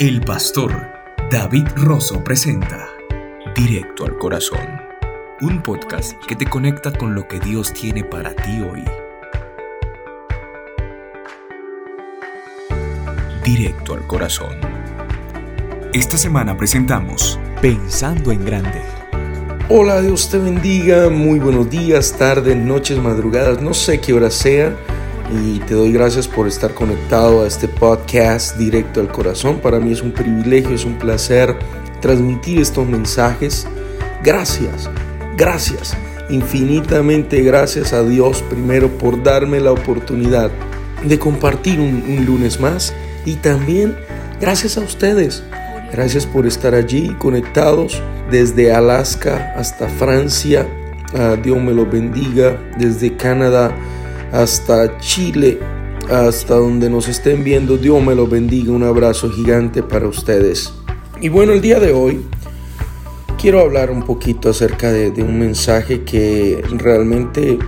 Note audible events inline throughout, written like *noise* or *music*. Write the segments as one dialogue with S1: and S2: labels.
S1: El pastor David Rosso presenta Directo al Corazón, un podcast que te conecta con lo que Dios tiene para ti hoy. Directo al Corazón. Esta semana presentamos Pensando en Grande.
S2: Hola, Dios te bendiga, muy buenos días, tardes, noches, madrugadas, no sé qué hora sea y te doy gracias por estar conectado a este podcast directo al corazón. Para mí es un privilegio, es un placer transmitir estos mensajes. Gracias, gracias, infinitamente gracias a Dios primero por darme la oportunidad de compartir un, lunes más y también gracias a ustedes. Gracias por estar allí conectados desde Alaska hasta Francia. Ah, Dios me lo bendiga. Desde Canadá hasta Chile, hasta donde nos estén viendo. Dios me lo bendiga. Un abrazo gigante para ustedes. Y bueno, el día de hoy quiero hablar un poquito acerca de, un mensaje que realmente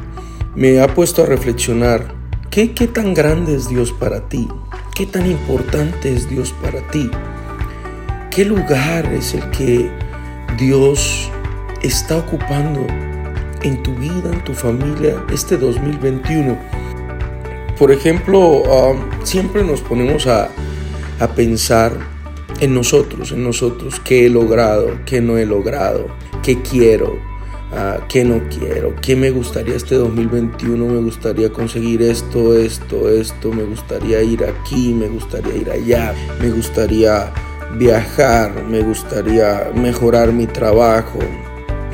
S2: me ha puesto a reflexionar. ¿Qué, ¿Qué tan grande es Dios para ti? ¿Qué tan importante es Dios para ti? ¿Qué lugar es el que Dios está ocupando en tu vida, en tu familia, este 2021. Por ejemplo, siempre nos ponemos a, pensar en nosotros, en nosotros, qué he logrado, qué no he logrado, qué quiero, uh, qué no quiero, qué me gustaría este 2021, me gustaría conseguir esto, esto, esto, me gustaría ir aquí, me gustaría ir allá, me gustaría viajar, me gustaría mejorar mi trabajo,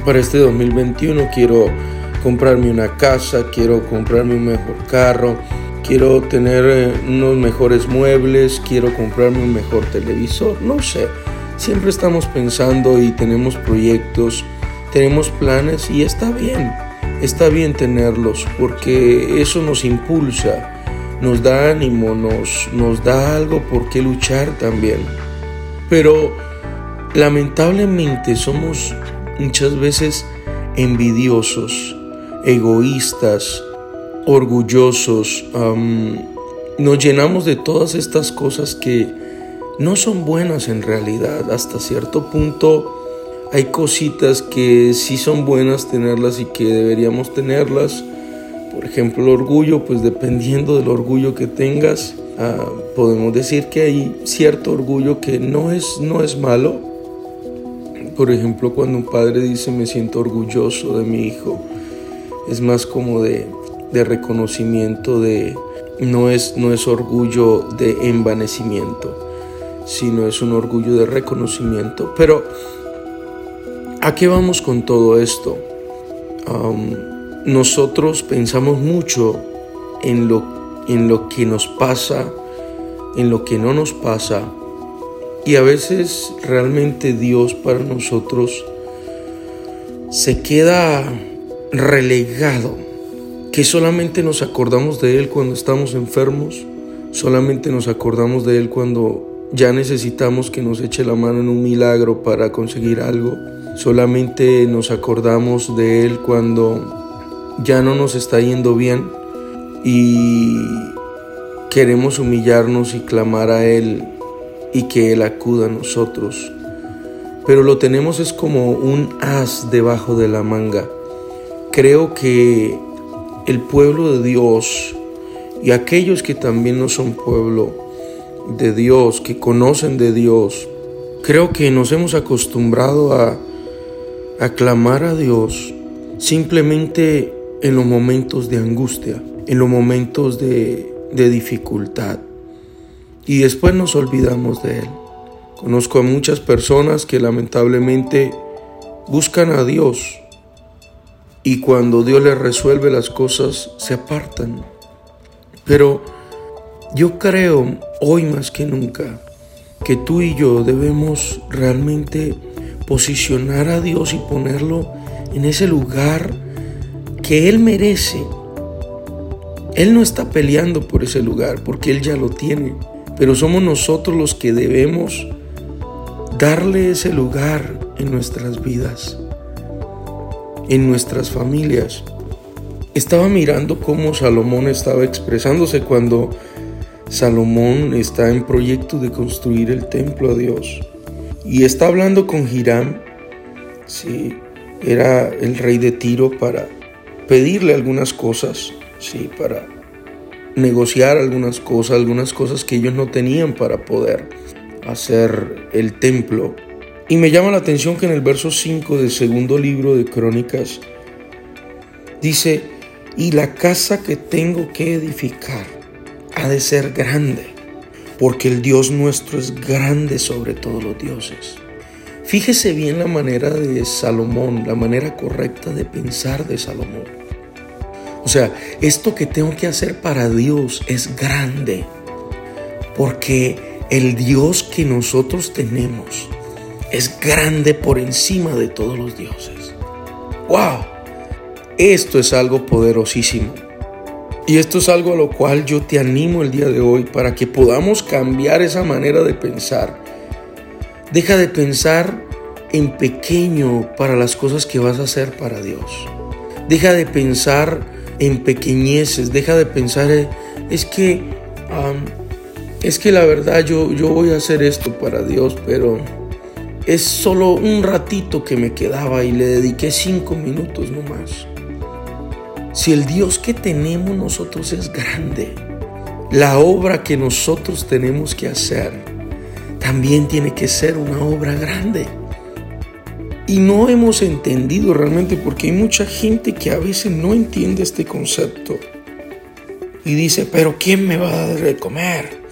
S2: para este 2021 quiero comprarme una casa, quiero comprarme un mejor carro, quiero tener eh, unos mejores muebles, quiero comprarme un mejor televisor, no sé. Siempre estamos pensando y tenemos proyectos, tenemos planes y está bien, está bien tenerlos porque eso nos impulsa, nos da ánimo, nos, nos da algo por qué luchar también. Pero lamentablemente somos muchas veces envidiosos, egoístas, orgullosos. nos llenamos de todas estas cosas que no son buenas en realidad. Hasta cierto punto hay cositas que sí son buenas tenerlas y que deberíamos tenerlas. Por ejemplo, el orgullo, pues dependiendo del orgullo que tengas, ah, podemos decir que hay cierto orgullo que no es, no es malo, por ejemplo, cuando un padre dice me siento orgulloso de mi hijo, es más como de, reconocimiento, de, no, es, no es orgullo de envanecimiento, sino es un orgullo de reconocimiento. Pero, ¿a qué vamos con todo esto? nosotros pensamos mucho en lo, en lo que nos pasa, en lo que no nos pasa, y a veces realmente Dios para nosotros se queda relegado, que solamente nos acordamos de Él cuando estamos enfermos, solamente nos acordamos de Él cuando ya necesitamos que nos eche la mano en un milagro para conseguir algo, solamente nos acordamos de Él cuando ya no nos está yendo bien y queremos humillarnos y clamar a Él y que Él acuda a nosotros. Pero lo tenemos es como un as debajo de la manga. Creo que el pueblo de Dios y aquellos que también no son pueblo de Dios, que conocen de Dios, creo que nos hemos acostumbrado a, aclamar a Dios simplemente en los momentos de angustia, en los momentos de dificultad y después nos olvidamos de Él. Conozco a muchas personas que lamentablemente buscan a Dios y cuando Dios les resuelve las cosas se apartan. Pero yo creo hoy más que nunca que tú y yo debemos realmente posicionar a Dios y ponerlo en ese lugar que Él merece. Él no está peleando por ese lugar porque Él ya lo tiene pero somos nosotros los que debemos darle ese lugar en nuestras vidas, en nuestras familias. Estaba mirando cómo Salomón estaba expresándose cuando Salomón está en proyecto de construir el templo a Dios. Y está hablando con Hiram, sí, era el rey de Tiro para pedirle algunas cosas, sí, para negociar algunas cosas, algunas cosas que ellos no tenían para poder hacer el templo. Y me llama la atención que en el verso 5 del segundo libro de Crónicas dice, y la casa que tengo que edificar ha de ser grande, porque el Dios nuestro es grande sobre todos los dioses. Fíjese bien la manera de Salomón, la manera correcta de pensar de Salomón. O sea, esto que tengo que hacer para Dios es grande, porque el Dios que nosotros tenemos es grande por encima de todos los dioses. ¡Wow! Esto es algo poderosísimo. Y esto es algo a lo cual yo te animo el día de hoy para que podamos cambiar esa manera de pensar. Deja de pensar en pequeño para las cosas que vas a hacer para Dios. Deja de pensar en pequeñeces, deja de pensar, eh, es que, es que la verdad yo, yo voy a hacer esto para Dios, pero es solo un ratito que me quedaba y le dediqué cinco minutos nomás. Si el Dios que tenemos nosotros es grande, la obra que nosotros tenemos que hacer también tiene que ser una obra grande. Y no hemos entendido realmente porque hay mucha gente que a veces no entiende este concepto. Y dice, pero ¿quién me va a dar de comer?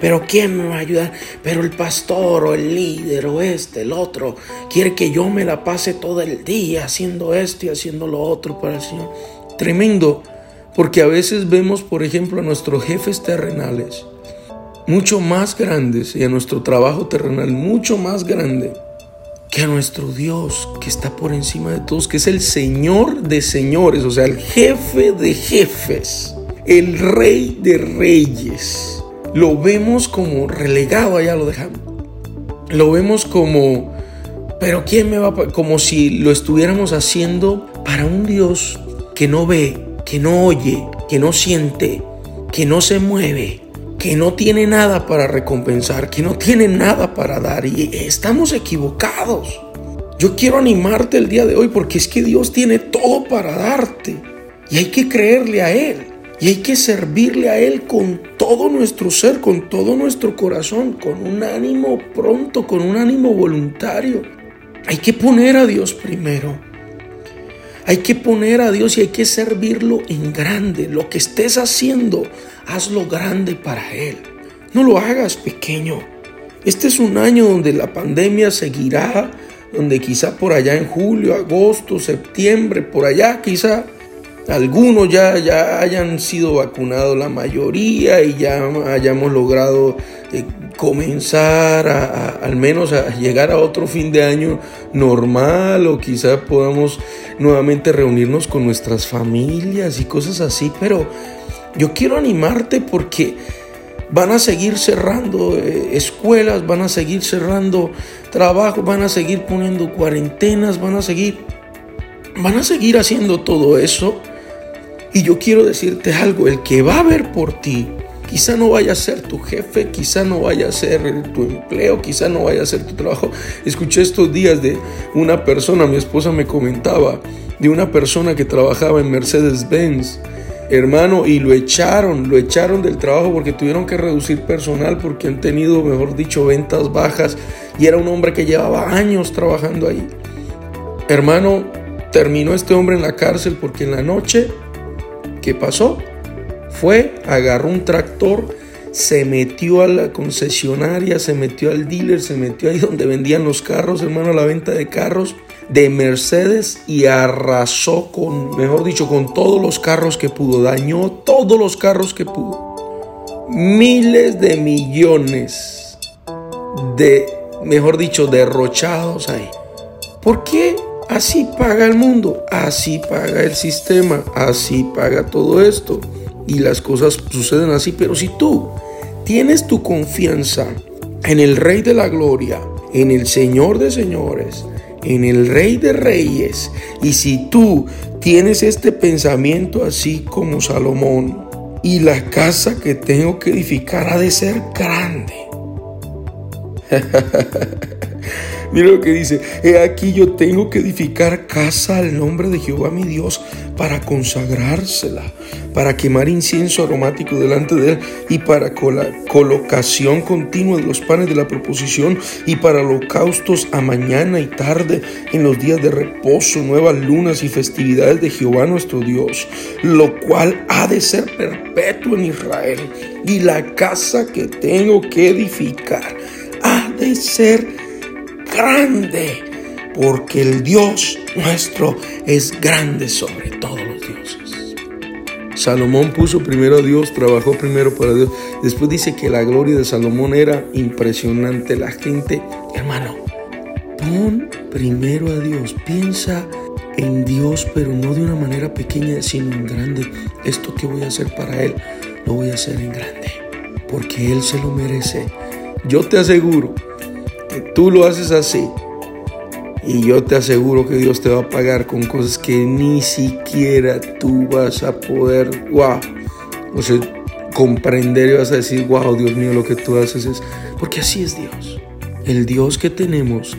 S2: Pero ¿quién me va a ayudar? Pero el pastor o el líder o este, el otro, quiere que yo me la pase todo el día haciendo esto y haciendo lo otro para el Señor. Tremendo, porque a veces vemos, por ejemplo, a nuestros jefes terrenales mucho más grandes y a nuestro trabajo terrenal mucho más grande que a nuestro Dios que está por encima de todos, que es el Señor de señores, o sea, el jefe de jefes, el rey de reyes lo vemos como relegado, allá lo dejamos. Lo vemos como, pero ¿quién me va a... Como si lo estuviéramos haciendo para un Dios que no ve, que no oye, que no siente, que no se mueve, que no tiene nada para recompensar, que no tiene nada para dar. Y estamos equivocados. Yo quiero animarte el día de hoy porque es que Dios tiene todo para darte. Y hay que creerle a Él. Y hay que servirle a Él con todo nuestro ser, con todo nuestro corazón, con un ánimo pronto, con un ánimo voluntario. Hay que poner a Dios primero. Hay que poner a Dios y hay que servirlo en grande. Lo que estés haciendo, hazlo grande para Él. No lo hagas pequeño. Este es un año donde la pandemia seguirá, donde quizá por allá en julio, agosto, septiembre, por allá quizá algunos ya, ya hayan sido vacunados la mayoría y ya hayamos logrado eh, comenzar a, al menos a llegar a otro fin de año normal o quizás podamos nuevamente reunirnos con nuestras familias y cosas así, pero yo quiero animarte porque van a seguir cerrando eh, escuelas, van a seguir cerrando trabajos, van a seguir poniendo cuarentenas, van a seguir van a seguir haciendo todo eso. Y yo quiero decirte algo, el que va a ver por ti, quizá no vaya a ser tu jefe, quizá no vaya a ser tu empleo, quizá no vaya a ser tu trabajo. Escuché estos días de una persona, mi esposa me comentaba, de una persona que trabajaba en Mercedes-Benz hermano, y lo echaron, lo echaron del trabajo porque tuvieron que reducir personal porque han tenido, mejor dicho, ventas bajas y era un hombre que llevaba años trabajando ahí. Hermano, terminó este hombre en la cárcel porque en la noche ¿Qué pasó? Fue, agarró un tractor, se metió a la concesionaria, se metió al dealer, se metió ahí donde vendían los carros, hermano, la venta de carros de Mercedes y arrasó con, mejor dicho, con todos los carros que pudo, dañó todos los carros que pudo. Miles de millones de, mejor dicho, derrochados ahí. ¿Por qué? Así paga el mundo, así paga el sistema, así paga todo esto. Y las cosas suceden así, pero si tú tienes tu confianza en el Rey de la Gloria, en el Señor de Señores, en el Rey de Reyes, y si tú tienes este pensamiento así como Salomón, y la casa que tengo que edificar ha de ser grande. *laughs* Mira lo que dice, he aquí yo tengo que edificar casa al nombre de Jehová mi Dios para consagrársela, para quemar incienso aromático delante de él y para colocación continua de los panes de la proposición y para holocaustos a mañana y tarde en los días de reposo, nuevas lunas y festividades de Jehová nuestro Dios, lo cual ha de ser perpetuo en Israel y la casa que tengo que edificar ha de ser grande, porque el Dios nuestro es grande sobre dioses. Salomón puso primero a Dios, trabajó primero para Dios. Después dice que la gloria de Salomón era impresionante. La gente, hermano, pon primero a Dios. Piensa en Dios, pero no de una manera pequeña, sino en grande. Esto que voy a hacer para Él, lo voy a hacer en grande, porque Él se lo merece. Yo te aseguro tú lo haces así, y yo te aseguro que Dios te va a pagar con cosas que ni siquiera tú vas a poder, wow, o sea, comprender y vas a decir, wow, Dios mío, lo que tú haces es, porque así es Dios. El Dios que tenemos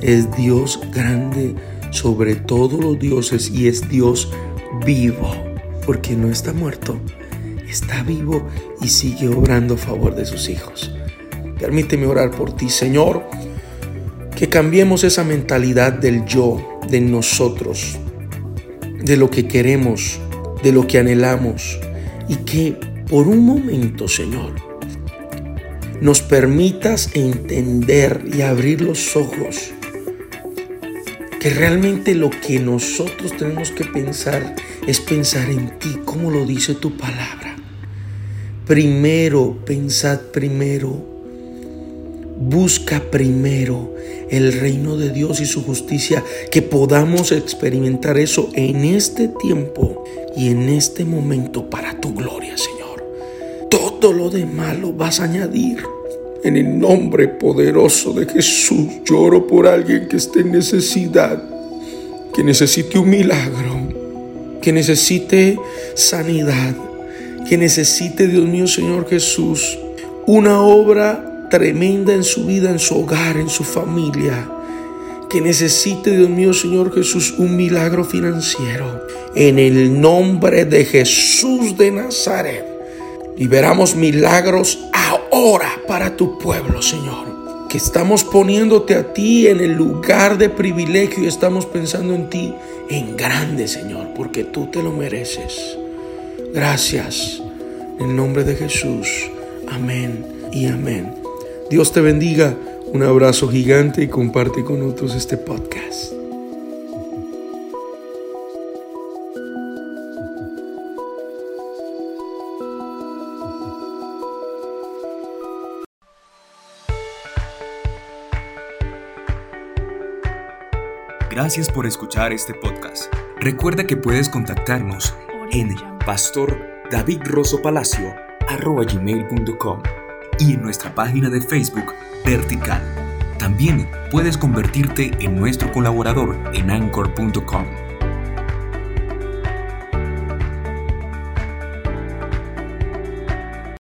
S2: es Dios grande sobre todos los dioses y es Dios vivo, porque no está muerto, está vivo y sigue obrando a favor de sus hijos. Permíteme orar por ti, Señor, que cambiemos esa mentalidad del yo, de nosotros, de lo que queremos, de lo que anhelamos, y que por un momento, Señor, nos permitas entender y abrir los ojos que realmente lo que nosotros tenemos que pensar es pensar en ti, como lo dice tu palabra. Primero, pensad primero Busca primero el reino de Dios y su justicia, que podamos experimentar eso en este tiempo y en este momento para tu gloria, Señor. Todo lo demás lo vas a añadir. En el nombre poderoso de Jesús, lloro por alguien que esté en necesidad, que necesite un milagro, que necesite sanidad, que necesite, Dios mío, Señor Jesús, una obra tremenda en su vida, en su hogar, en su familia. Que necesite, Dios mío, Señor Jesús, un milagro financiero. En el nombre de Jesús de Nazaret. Liberamos milagros ahora para tu pueblo, Señor. Que estamos poniéndote a ti en el lugar de privilegio y estamos pensando en ti en grande, Señor, porque tú te lo mereces. Gracias. En el nombre de Jesús. Amén y amén. Dios te bendiga, un abrazo gigante y comparte con otros este podcast.
S1: Gracias por escuchar este podcast. Recuerda que puedes contactarnos en pastordavidrosopalacio.com y en nuestra página de Facebook Vertical. También puedes convertirte en nuestro colaborador en anchor.com